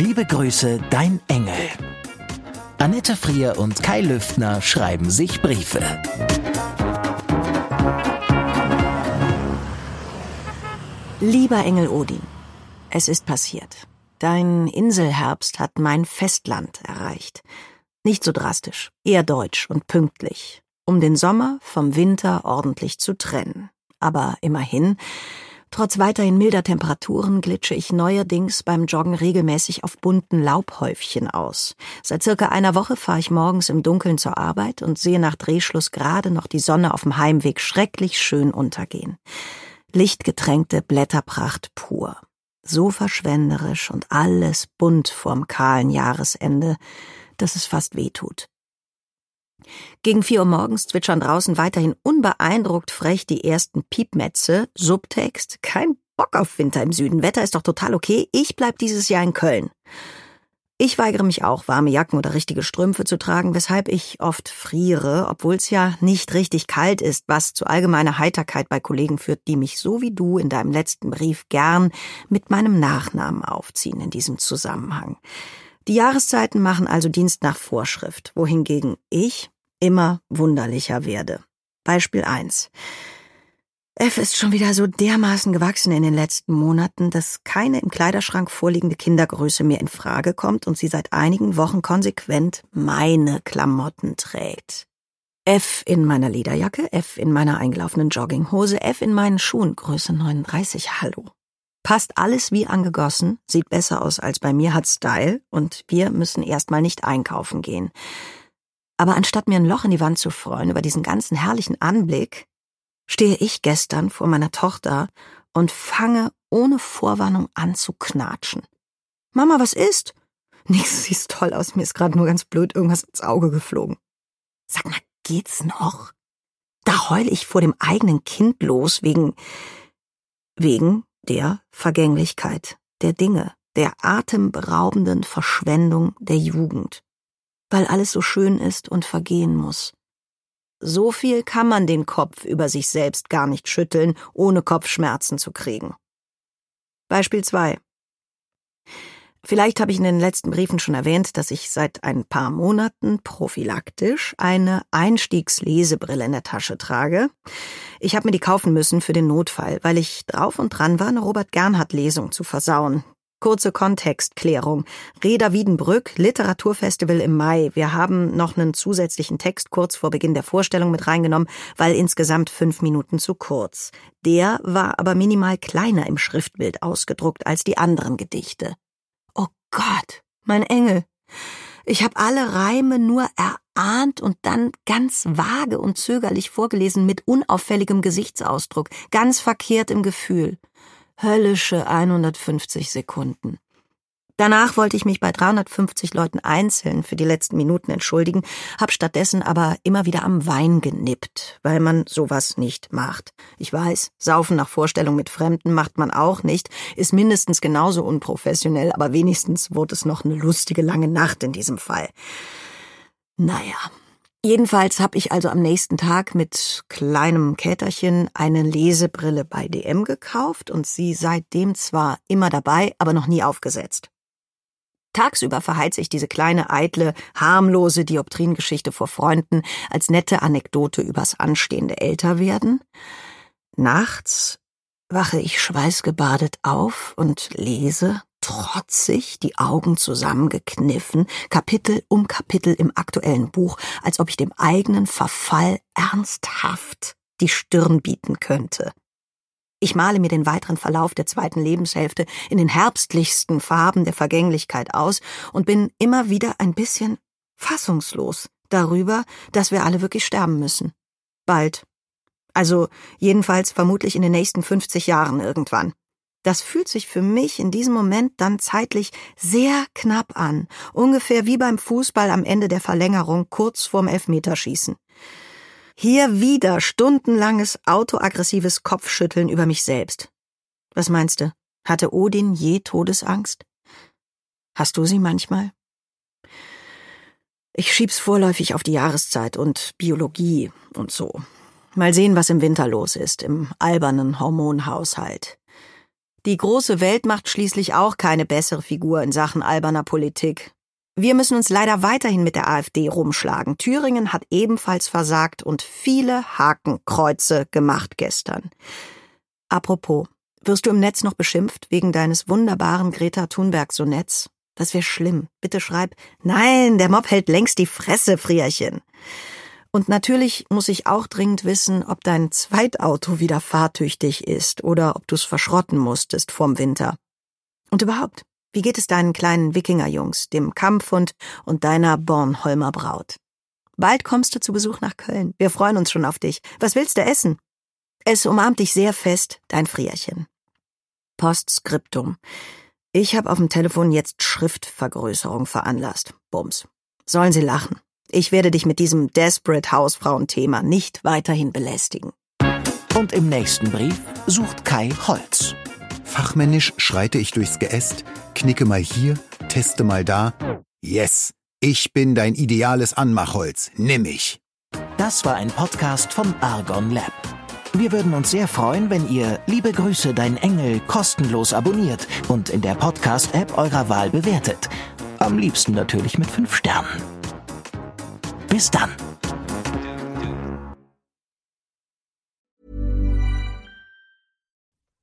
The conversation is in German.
Liebe Grüße, dein Engel. Annette Frier und Kai Lüftner schreiben sich Briefe. Lieber Engel Odin, es ist passiert. Dein Inselherbst hat mein Festland erreicht. Nicht so drastisch, eher deutsch und pünktlich, um den Sommer vom Winter ordentlich zu trennen. Aber immerhin, trotz weiterhin milder Temperaturen glitsche ich neuerdings beim Joggen regelmäßig auf bunten Laubhäufchen aus. Seit circa einer Woche fahre ich morgens im Dunkeln zur Arbeit und sehe nach Drehschluss gerade noch die Sonne auf dem Heimweg schrecklich schön untergehen. Lichtgetränkte Blätterpracht pur. So verschwenderisch und alles bunt vorm kahlen Jahresende, dass es fast weh tut. Gegen vier Uhr morgens zwitschern draußen weiterhin unbeeindruckt frech die ersten Piepmetze, Subtext, kein Bock auf Winter im Süden, Wetter ist doch total okay, ich bleib dieses Jahr in Köln. Ich weigere mich auch, warme Jacken oder richtige Strümpfe zu tragen, weshalb ich oft friere, obwohl es ja nicht richtig kalt ist, was zu allgemeiner Heiterkeit bei Kollegen führt, die mich so wie du in deinem letzten Brief gern mit meinem Nachnamen aufziehen in diesem Zusammenhang. Die Jahreszeiten machen also Dienst nach Vorschrift, wohingegen ich immer wunderlicher werde. Beispiel 1. F ist schon wieder so dermaßen gewachsen in den letzten Monaten, dass keine im Kleiderschrank vorliegende Kindergröße mehr in Frage kommt und sie seit einigen Wochen konsequent meine Klamotten trägt. F in meiner Lederjacke, F in meiner eingelaufenen Jogginghose, F in meinen Schuhen, Größe 39, hallo. Passt alles wie angegossen, sieht besser aus als bei mir, hat Style und wir müssen erstmal nicht einkaufen gehen. Aber anstatt mir ein Loch in die Wand zu freuen über diesen ganzen herrlichen Anblick, stehe ich gestern vor meiner Tochter und fange ohne Vorwarnung an zu knatschen. Mama, was ist? Nichts, siehst toll aus, mir ist gerade nur ganz blöd irgendwas ins Auge geflogen. Sag mal, geht's noch? Da heul ich vor dem eigenen Kind los wegen, wegen der Vergänglichkeit der Dinge, der atemberaubenden Verschwendung der Jugend. Weil alles so schön ist und vergehen muss. So viel kann man den Kopf über sich selbst gar nicht schütteln, ohne Kopfschmerzen zu kriegen. Beispiel 2. Vielleicht habe ich in den letzten Briefen schon erwähnt, dass ich seit ein paar Monaten prophylaktisch eine Einstiegslesebrille in der Tasche trage. Ich habe mir die kaufen müssen für den Notfall, weil ich drauf und dran war, eine Robert Gernhardt Lesung zu versauen. Kurze Kontextklärung. Reda Wiedenbrück, Literaturfestival im Mai. Wir haben noch einen zusätzlichen Text kurz vor Beginn der Vorstellung mit reingenommen, weil insgesamt fünf Minuten zu kurz. Der war aber minimal kleiner im Schriftbild ausgedruckt als die anderen Gedichte. Gott, mein Engel. Ich habe alle Reime nur erahnt und dann ganz vage und zögerlich vorgelesen mit unauffälligem Gesichtsausdruck, ganz verkehrt im Gefühl höllische 150 Sekunden. Danach wollte ich mich bei 350 Leuten einzeln für die letzten Minuten entschuldigen, hab stattdessen aber immer wieder am Wein genippt, weil man sowas nicht macht. Ich weiß, saufen nach Vorstellung mit Fremden macht man auch nicht, ist mindestens genauso unprofessionell, aber wenigstens wurde es noch eine lustige lange Nacht in diesem Fall. Naja, Jedenfalls habe ich also am nächsten Tag mit kleinem Käterchen eine Lesebrille bei DM gekauft und sie seitdem zwar immer dabei, aber noch nie aufgesetzt. Tagsüber verheizt ich diese kleine, eitle, harmlose Dioptringeschichte vor Freunden als nette Anekdote übers anstehende Älterwerden. Nachts wache ich schweißgebadet auf und lese trotzig, die Augen zusammengekniffen, Kapitel um Kapitel im aktuellen Buch, als ob ich dem eigenen Verfall ernsthaft die Stirn bieten könnte. Ich male mir den weiteren Verlauf der zweiten Lebenshälfte in den herbstlichsten Farben der Vergänglichkeit aus und bin immer wieder ein bisschen fassungslos darüber, dass wir alle wirklich sterben müssen. Bald. Also jedenfalls vermutlich in den nächsten 50 Jahren irgendwann. Das fühlt sich für mich in diesem Moment dann zeitlich sehr knapp an, ungefähr wie beim Fußball am Ende der Verlängerung kurz vorm Elfmeterschießen. Hier wieder stundenlanges autoaggressives Kopfschütteln über mich selbst. Was meinst du? Hatte Odin je Todesangst? Hast du sie manchmal? Ich schieb's vorläufig auf die Jahreszeit und Biologie und so. Mal sehen, was im Winter los ist, im albernen Hormonhaushalt. Die große Welt macht schließlich auch keine bessere Figur in Sachen alberner Politik. Wir müssen uns leider weiterhin mit der AfD rumschlagen. Thüringen hat ebenfalls versagt und viele Hakenkreuze gemacht gestern. Apropos, wirst du im Netz noch beschimpft wegen deines wunderbaren Greta Thunberg-Sonetts? Das wäre schlimm. Bitte schreib, nein, der Mob hält längst die Fresse, Frierchen. Und natürlich muss ich auch dringend wissen, ob dein Zweitauto wieder fahrtüchtig ist oder ob du es verschrotten musstest vorm Winter. Und überhaupt, wie geht es deinen kleinen Wikingerjungs, dem Kampfhund und deiner Bornholmer Braut? Bald kommst du zu Besuch nach Köln. Wir freuen uns schon auf dich. Was willst du essen? Es umarmt dich sehr fest, dein Frierchen. Postskriptum. Ich habe auf dem Telefon jetzt Schriftvergrößerung veranlasst. Bums. Sollen sie lachen. Ich werde dich mit diesem Desperate Hausfrauen-Thema nicht weiterhin belästigen. Und im nächsten Brief sucht Kai Holz. Fachmännisch schreite ich durchs Geäst, knicke mal hier, teste mal da. Yes, ich bin dein ideales Anmachholz. Nimm mich. Das war ein Podcast von Argon Lab. Wir würden uns sehr freuen, wenn ihr Liebe Grüße, dein Engel kostenlos abonniert und in der Podcast-App eurer Wahl bewertet. Am liebsten natürlich mit fünf Sternen. Bis dann.